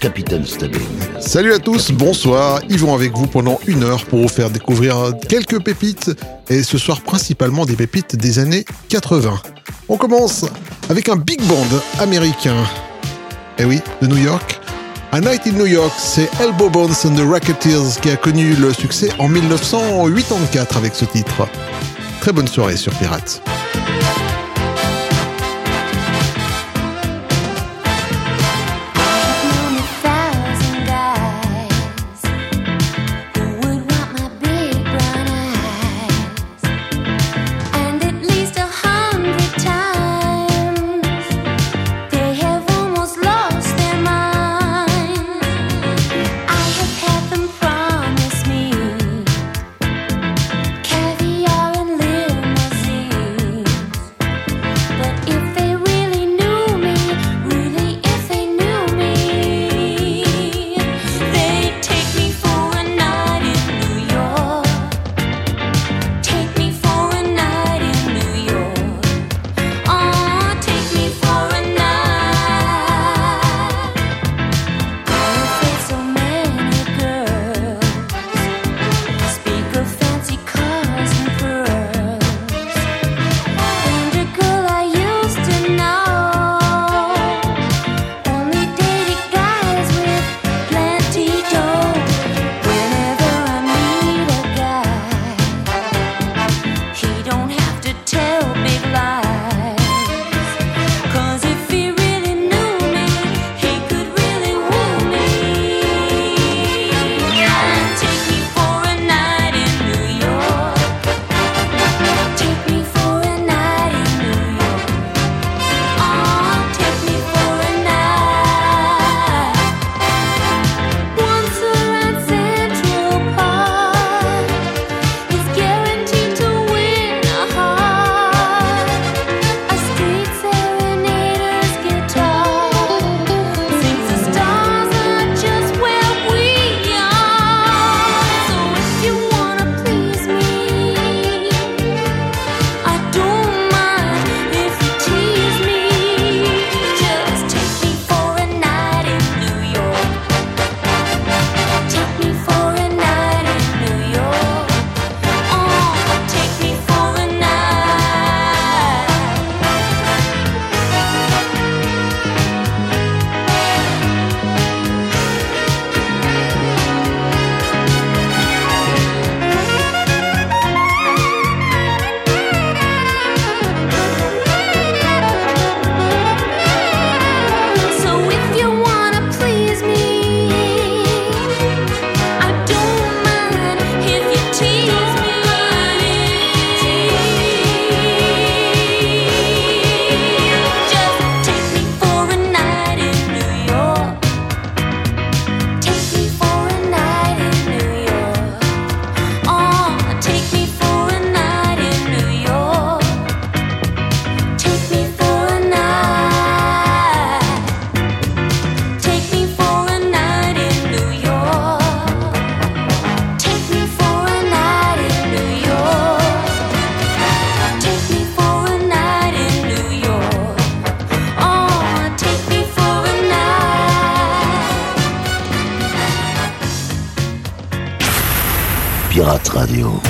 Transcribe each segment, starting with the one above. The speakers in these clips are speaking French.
Capitaine. Salut à tous, bonsoir. Yvon avec vous pendant une heure pour vous faire découvrir quelques pépites et ce soir principalement des pépites des années 80. On commence avec un big band américain. Eh oui, de New York. A Night in New York, c'est Elbow Bones and the Racketeers qui a connu le succès en 1984 avec ce titre. Très bonne soirée sur Pirates. Successful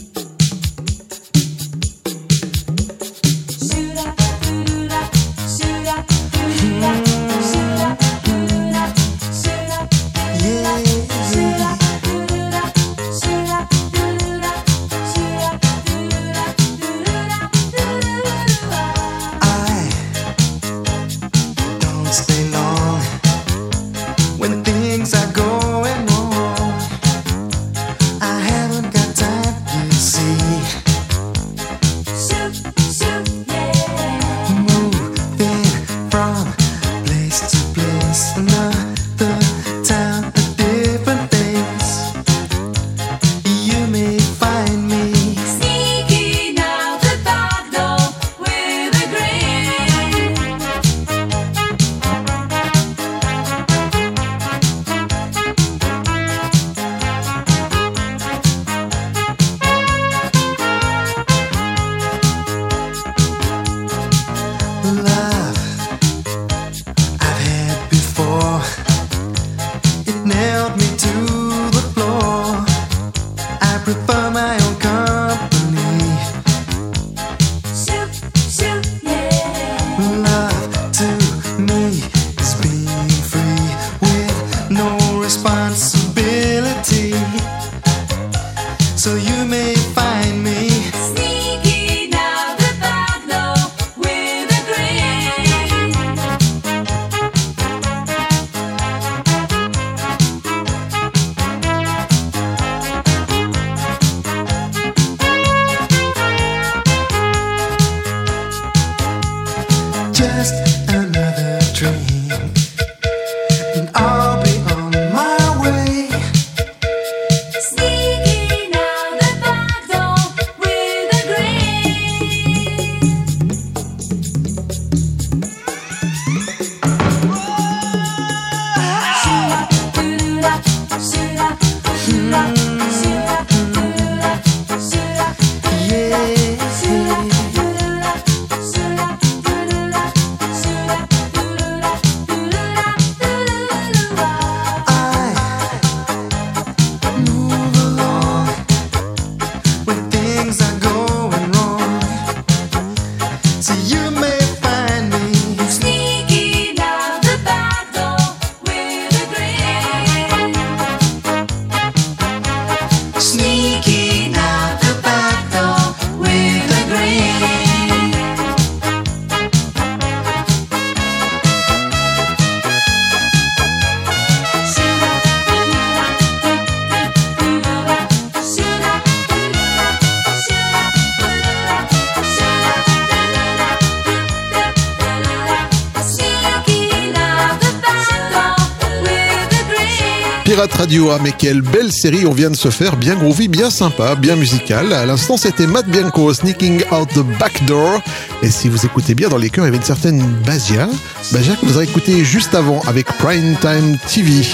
Ah, mais quelle belle série on vient de se faire, bien groovy, bien sympa, bien musical. À l'instant, c'était Matt Bianco, Sneaking Out the Back Door. Et si vous écoutez bien dans les chœurs, il y avait une certaine Basia. Basia que vous avez écouté juste avant avec Prime Time TV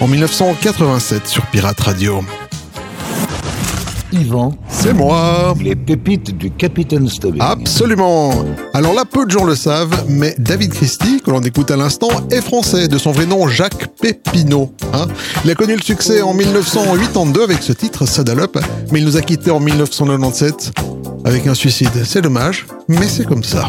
en 1987 sur Pirate Radio. Yvan. C'est moi. Les pépites du Capitaine Stubbing. Absolument. Alors là, peu de gens le savent, mais David Christie, que l'on écoute à l'instant, est français, de son vrai nom Jacques Pépinot. Hein. il a connu le succès en 1982 avec ce titre, Sadalop, mais il nous a quittés en 1997 avec un suicide. C'est dommage, mais c'est comme ça.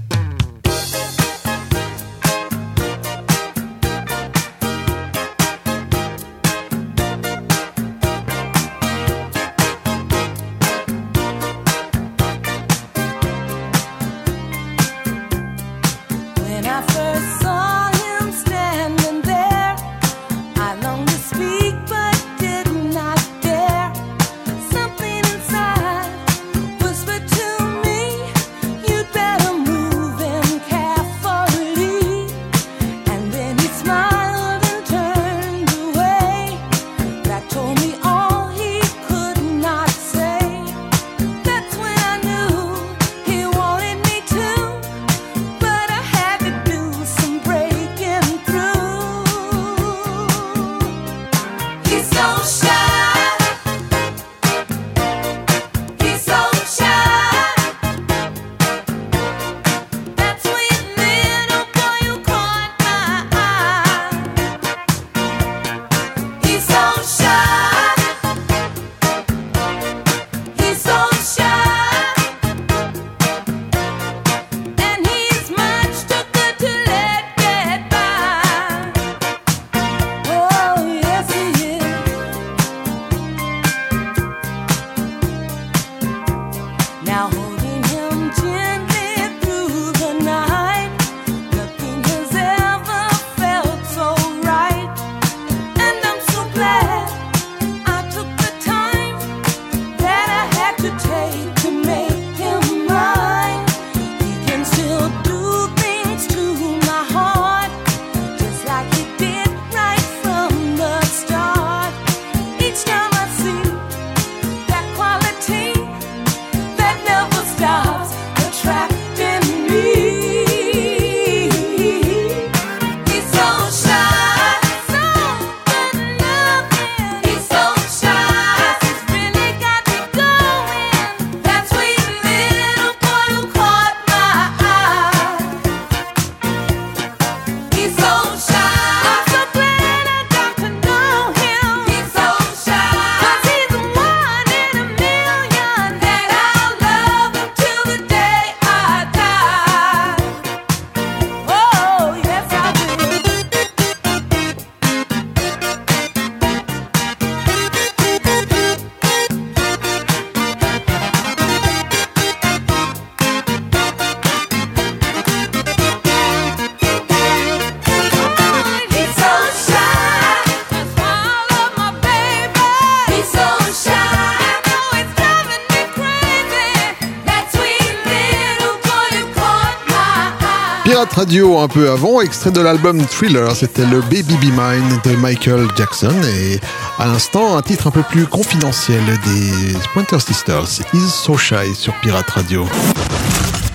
Un peu avant, extrait de l'album Thriller, c'était le Baby Be Mine de Michael Jackson et à l'instant un titre un peu plus confidentiel des Pointer Sisters, Is So Shy sur Pirate Radio.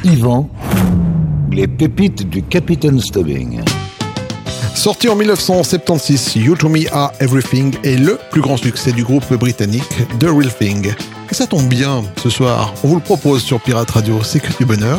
Yvan, les pépites du Capitaine Stubbing. Sorti en 1976, You To Me Are Everything est le plus grand succès du groupe britannique The Real Thing. Et ça tombe bien, ce soir, on vous le propose sur Pirate Radio, c'est que du bonheur.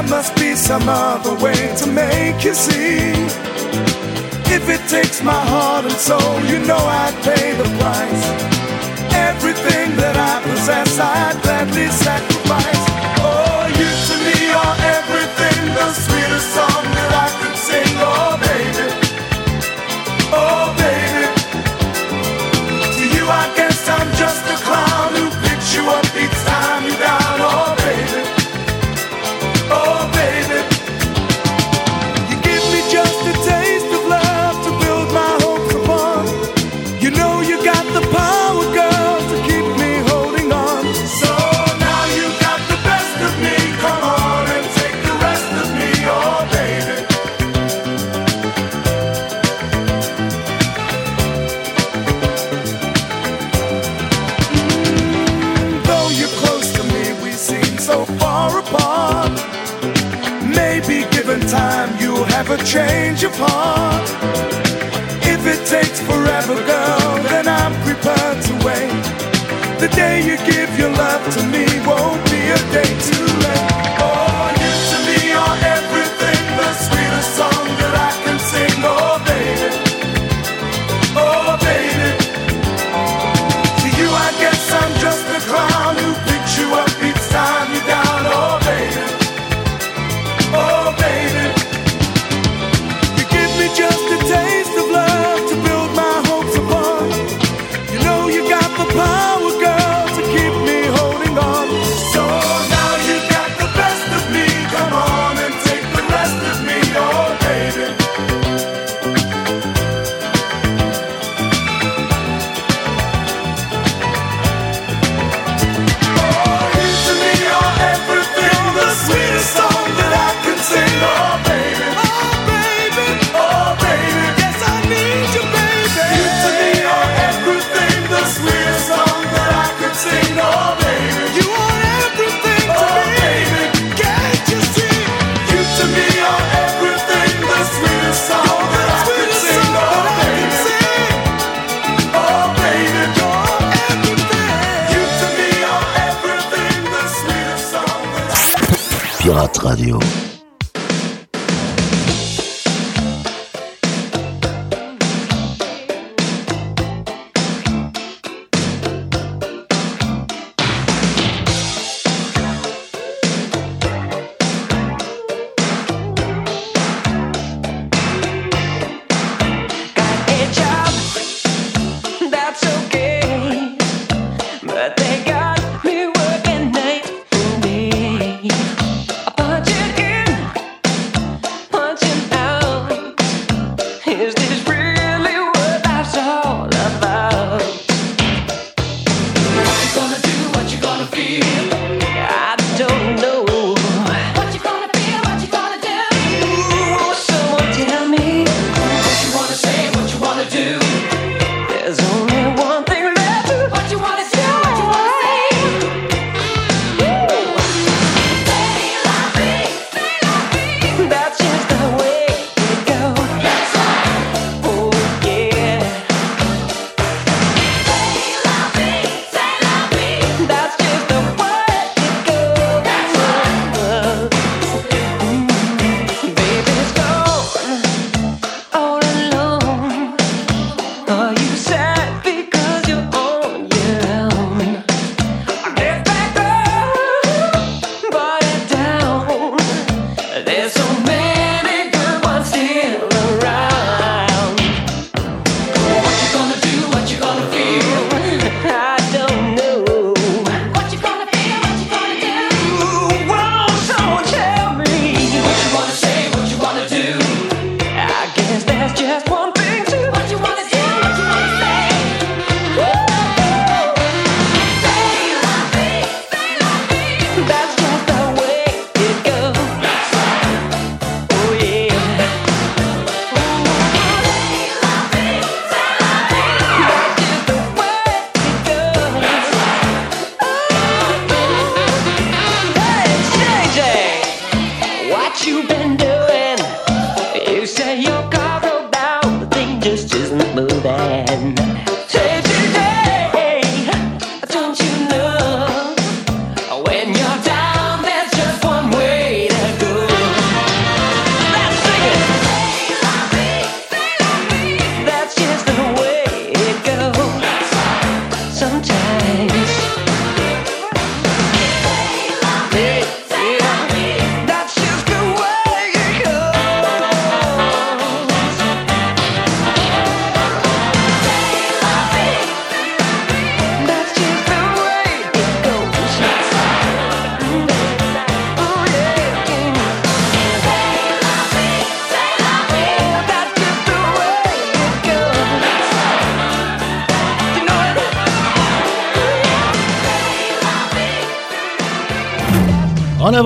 There must be some other way to make you see. If it takes my heart and soul, you know I'd pay the price. Everything that I possess, I'd gladly sacrifice. Oh, you to me are everything, the sweetest song Radio.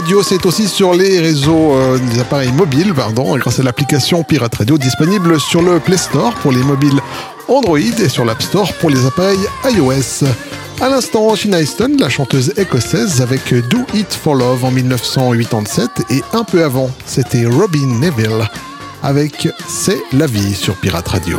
Radio, c'est aussi sur les réseaux euh, des appareils mobiles, pardon, grâce à l'application Pirate Radio disponible sur le Play Store pour les mobiles Android et sur l'App Store pour les appareils iOS. À l'instant, Sheena Easton, la chanteuse écossaise, avec Do It for Love en 1987 et un peu avant, c'était Robin Neville avec C'est la vie sur Pirate Radio.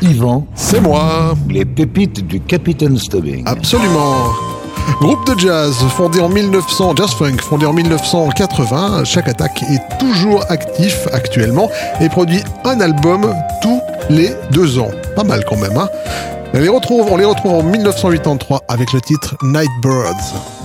Yvan, C'est moi les pépites du Capitaine Stubbing. Absolument. Groupe de jazz fondé en 1900, jazz funk fondé en 1980, chaque attaque est toujours actif actuellement et produit un album tous les deux ans. Pas mal quand même. Hein on, les retrouve, on les retrouve en 1983 avec le titre Nightbirds.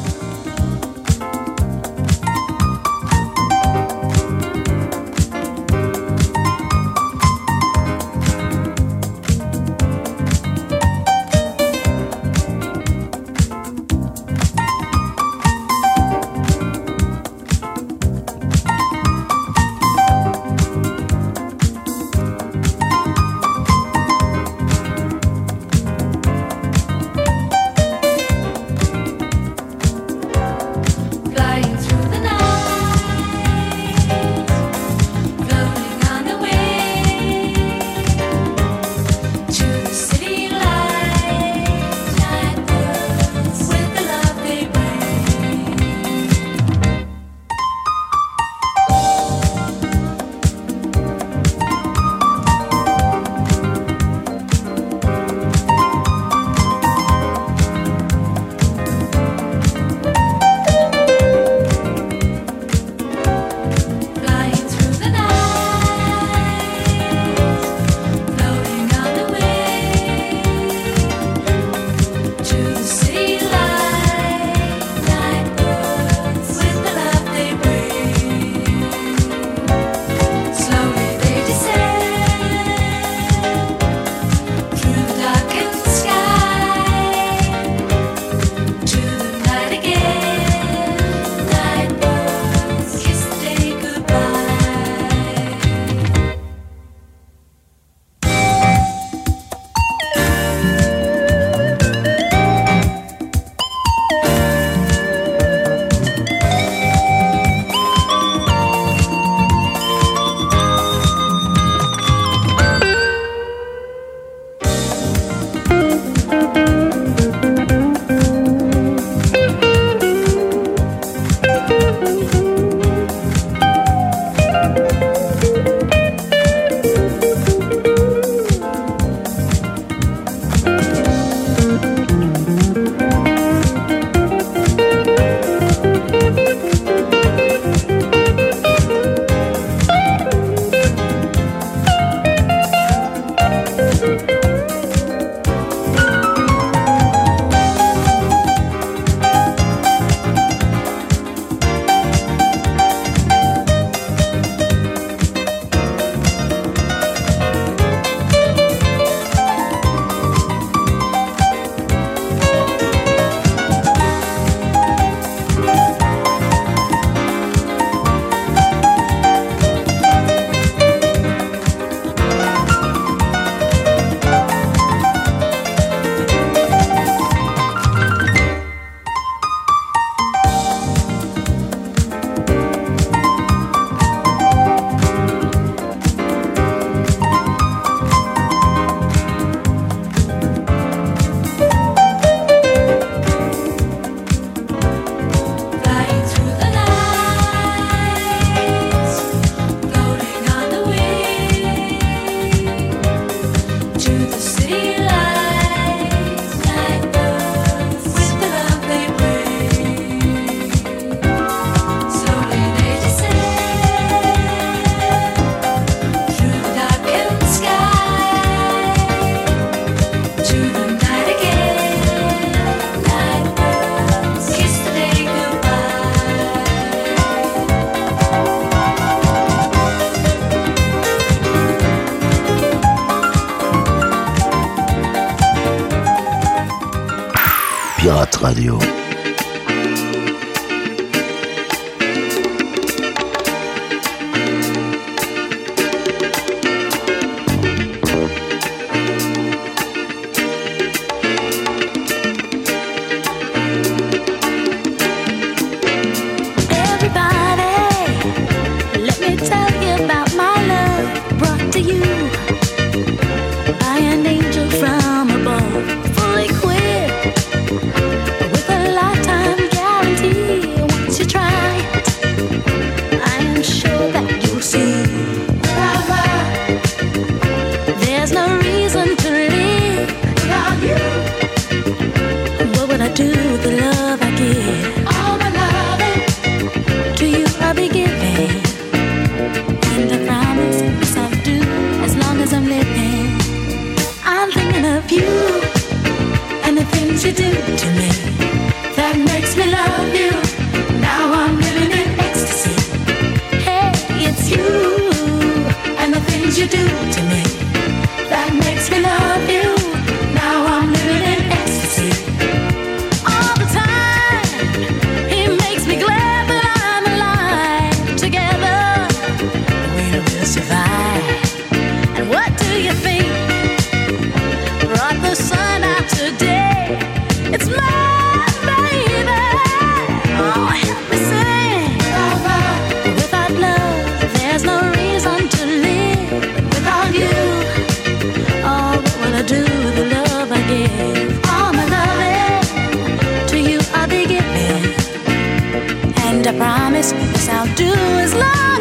Radio. I promise, this I'll do as love.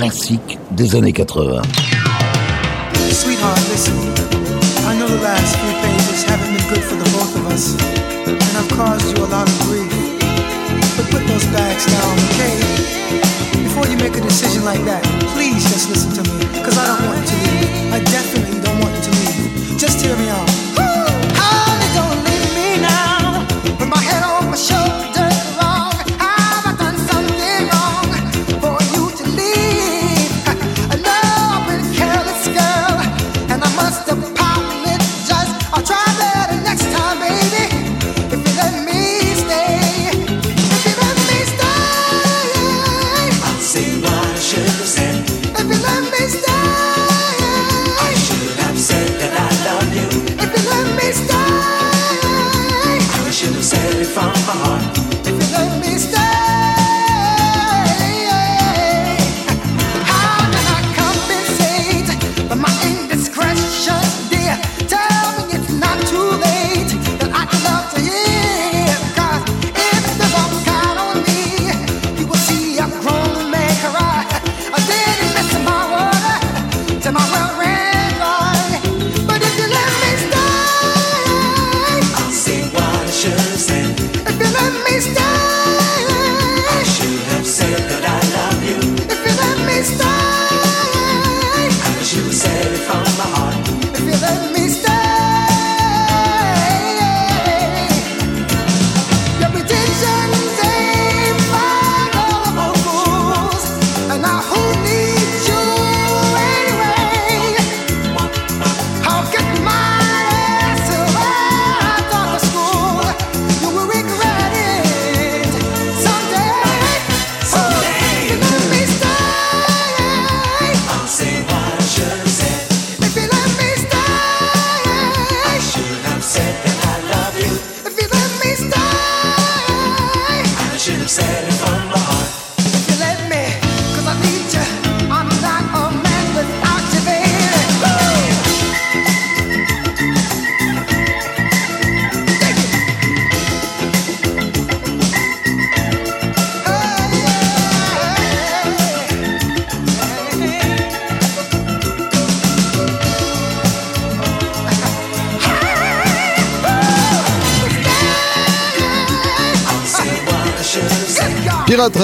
classiques des années 80. Sweetheart, listen. I know the last few pages haven't been good for the both of us, and I've caused you a lot of grief. But put those bags down, okay? Before you make a decision like that, please just listen to me, because I don't want you to leave. I definitely don't want you to leave. Just hear me out.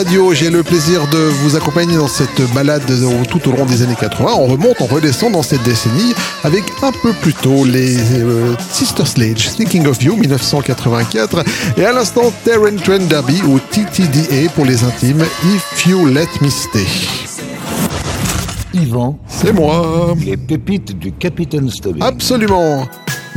Radio. J'ai le plaisir de vous accompagner dans cette balade tout au long des années 80. On remonte, on redescend dans cette décennie avec un peu plus tôt les euh, Sister Sledge, Thinking of You 1984 et à l'instant Terran Trend Derby ou TTDA pour les intimes If You Let Me Stay. Yvan, C'est moi. les pépites du Capitaine Stubbing. Absolument.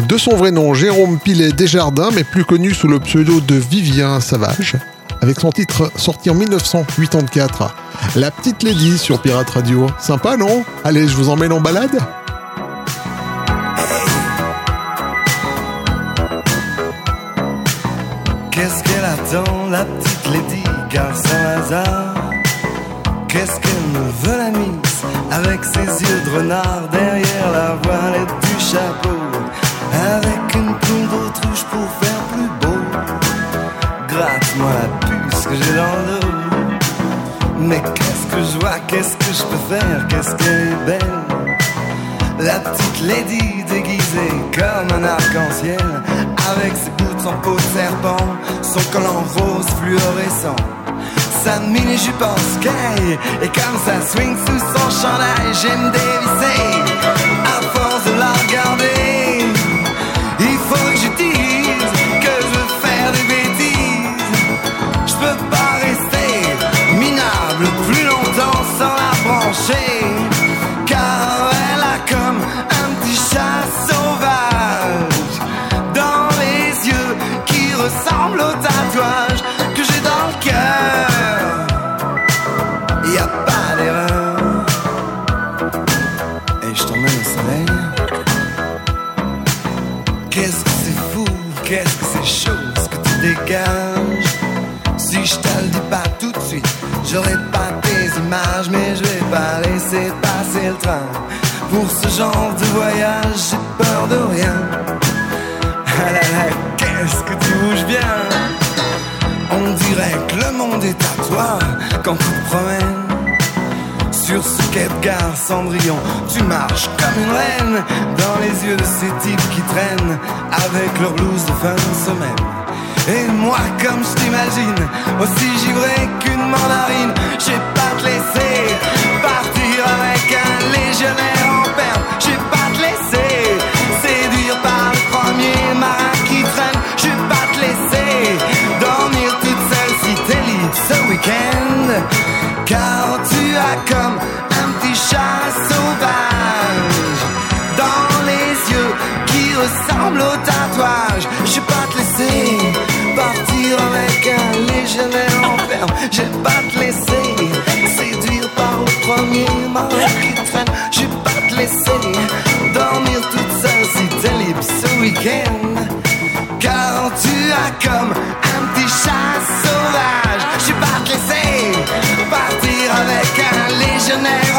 De son vrai nom, Jérôme Pilet Desjardins, mais plus connu sous le pseudo de Vivien Savage, avec son titre sorti en 1984. La petite lady sur Pirate Radio. Sympa, non? Allez, je vous emmène en balade. Qu'est-ce qu'elle attend, la petite Lady, car sans hasard? Qu'est-ce qu'elle me veut la mise, avec ses yeux de renard derrière la voilette du chapeau? Avec une plume d'autruche pour faire plus beau? Gratte-moi la j'ai dans le dos. Mais qu'est-ce que je vois, qu'est-ce que je peux faire, qu'est-ce qu'elle est belle? La petite lady déguisée comme un arc-en-ciel Avec ses boots en peau de serpent Son collant rose fluorescent. Sa mini-jupe en sky Et comme ça swing sous son chandail J'aime dévisser. À force de la regarder genre de voyage, j'ai peur de rien. Ah là là, qu'est-ce que tu bouges bien? On dirait que le monde est à toi quand tu te promènes. Sur ce quai de Cendrillon, tu marches comme une reine dans les yeux de ces types qui traînent avec leur blouse de fin de semaine. Et moi, comme je t'imagine, aussi givré qu'une mandarine, j'ai pas te laisser partir avec un légionnaire en perme. J'ai pas te laisser séduire par le premier marin qui traîne. J'ai pas te laisser dormir toute seule si t'es libre ce week-end. Car tu as comme Car tu as comme un petit chat sauvage. Je te laisser partir avec un légionnaire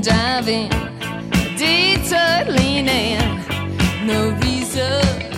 drink driving, detour leaning, no reason.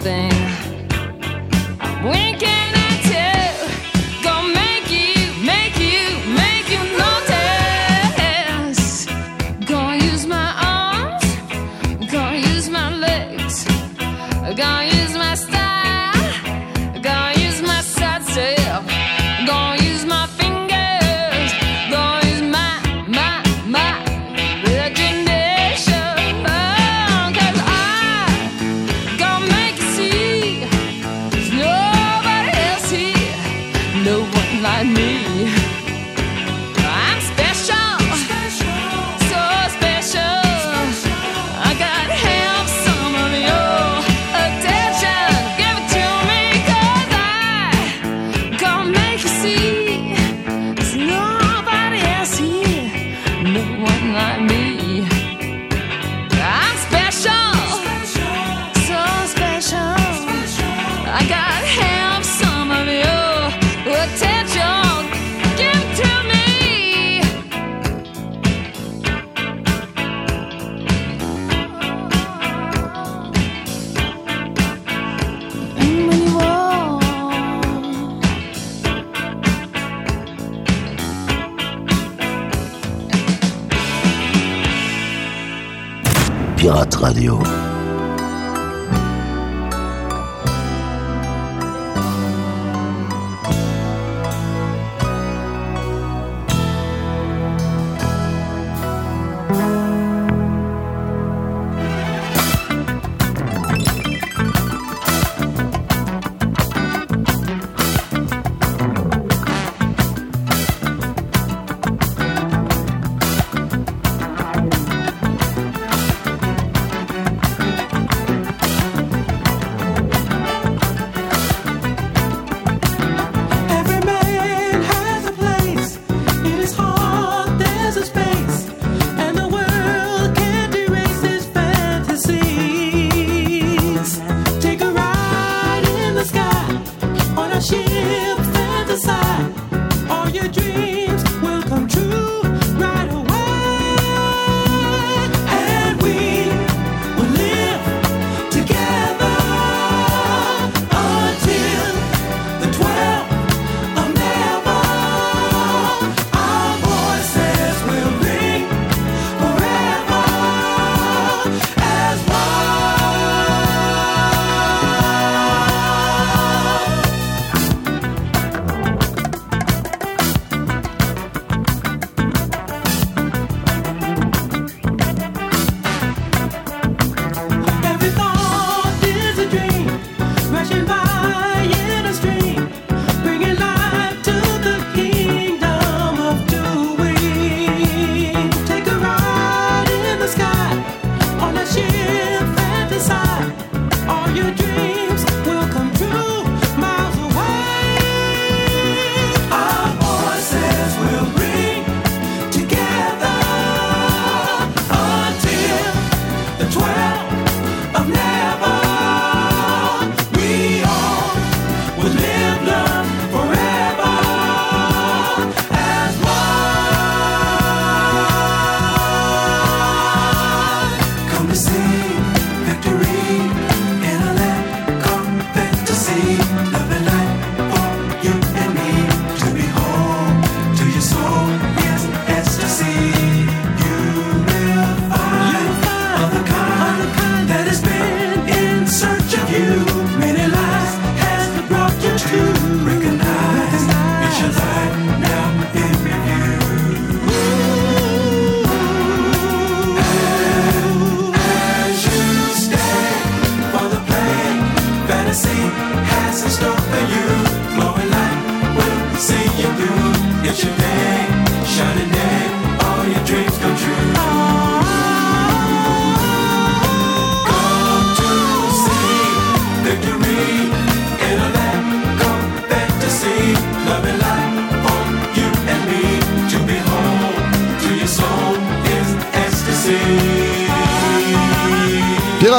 Something.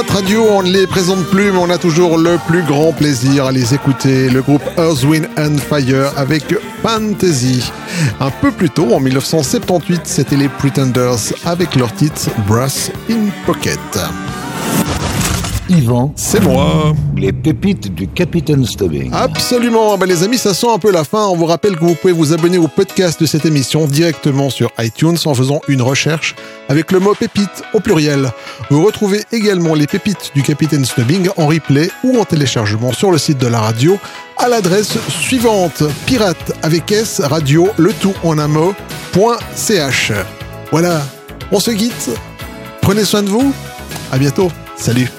Radio, on ne les présente plus, mais on a toujours le plus grand plaisir à les écouter. Le groupe Earth, Wind and Fire avec Fantasy. Un peu plus tôt, en 1978, c'était les Pretenders avec leur titre Brass in Pocket. Yvan, C'est moi. les pépites du Capitaine Stubbing. Absolument. Ben, les amis, ça sent un peu la fin. On vous rappelle que vous pouvez vous abonner au podcast de cette émission directement sur iTunes en faisant une recherche avec le mot pépite au pluriel. Vous retrouvez également les pépites du Capitaine Snubbing en replay ou en téléchargement sur le site de la radio à l'adresse suivante pirate avec S radio le tout en un mot point ch. Voilà. On se quitte. Prenez soin de vous. À bientôt. Salut.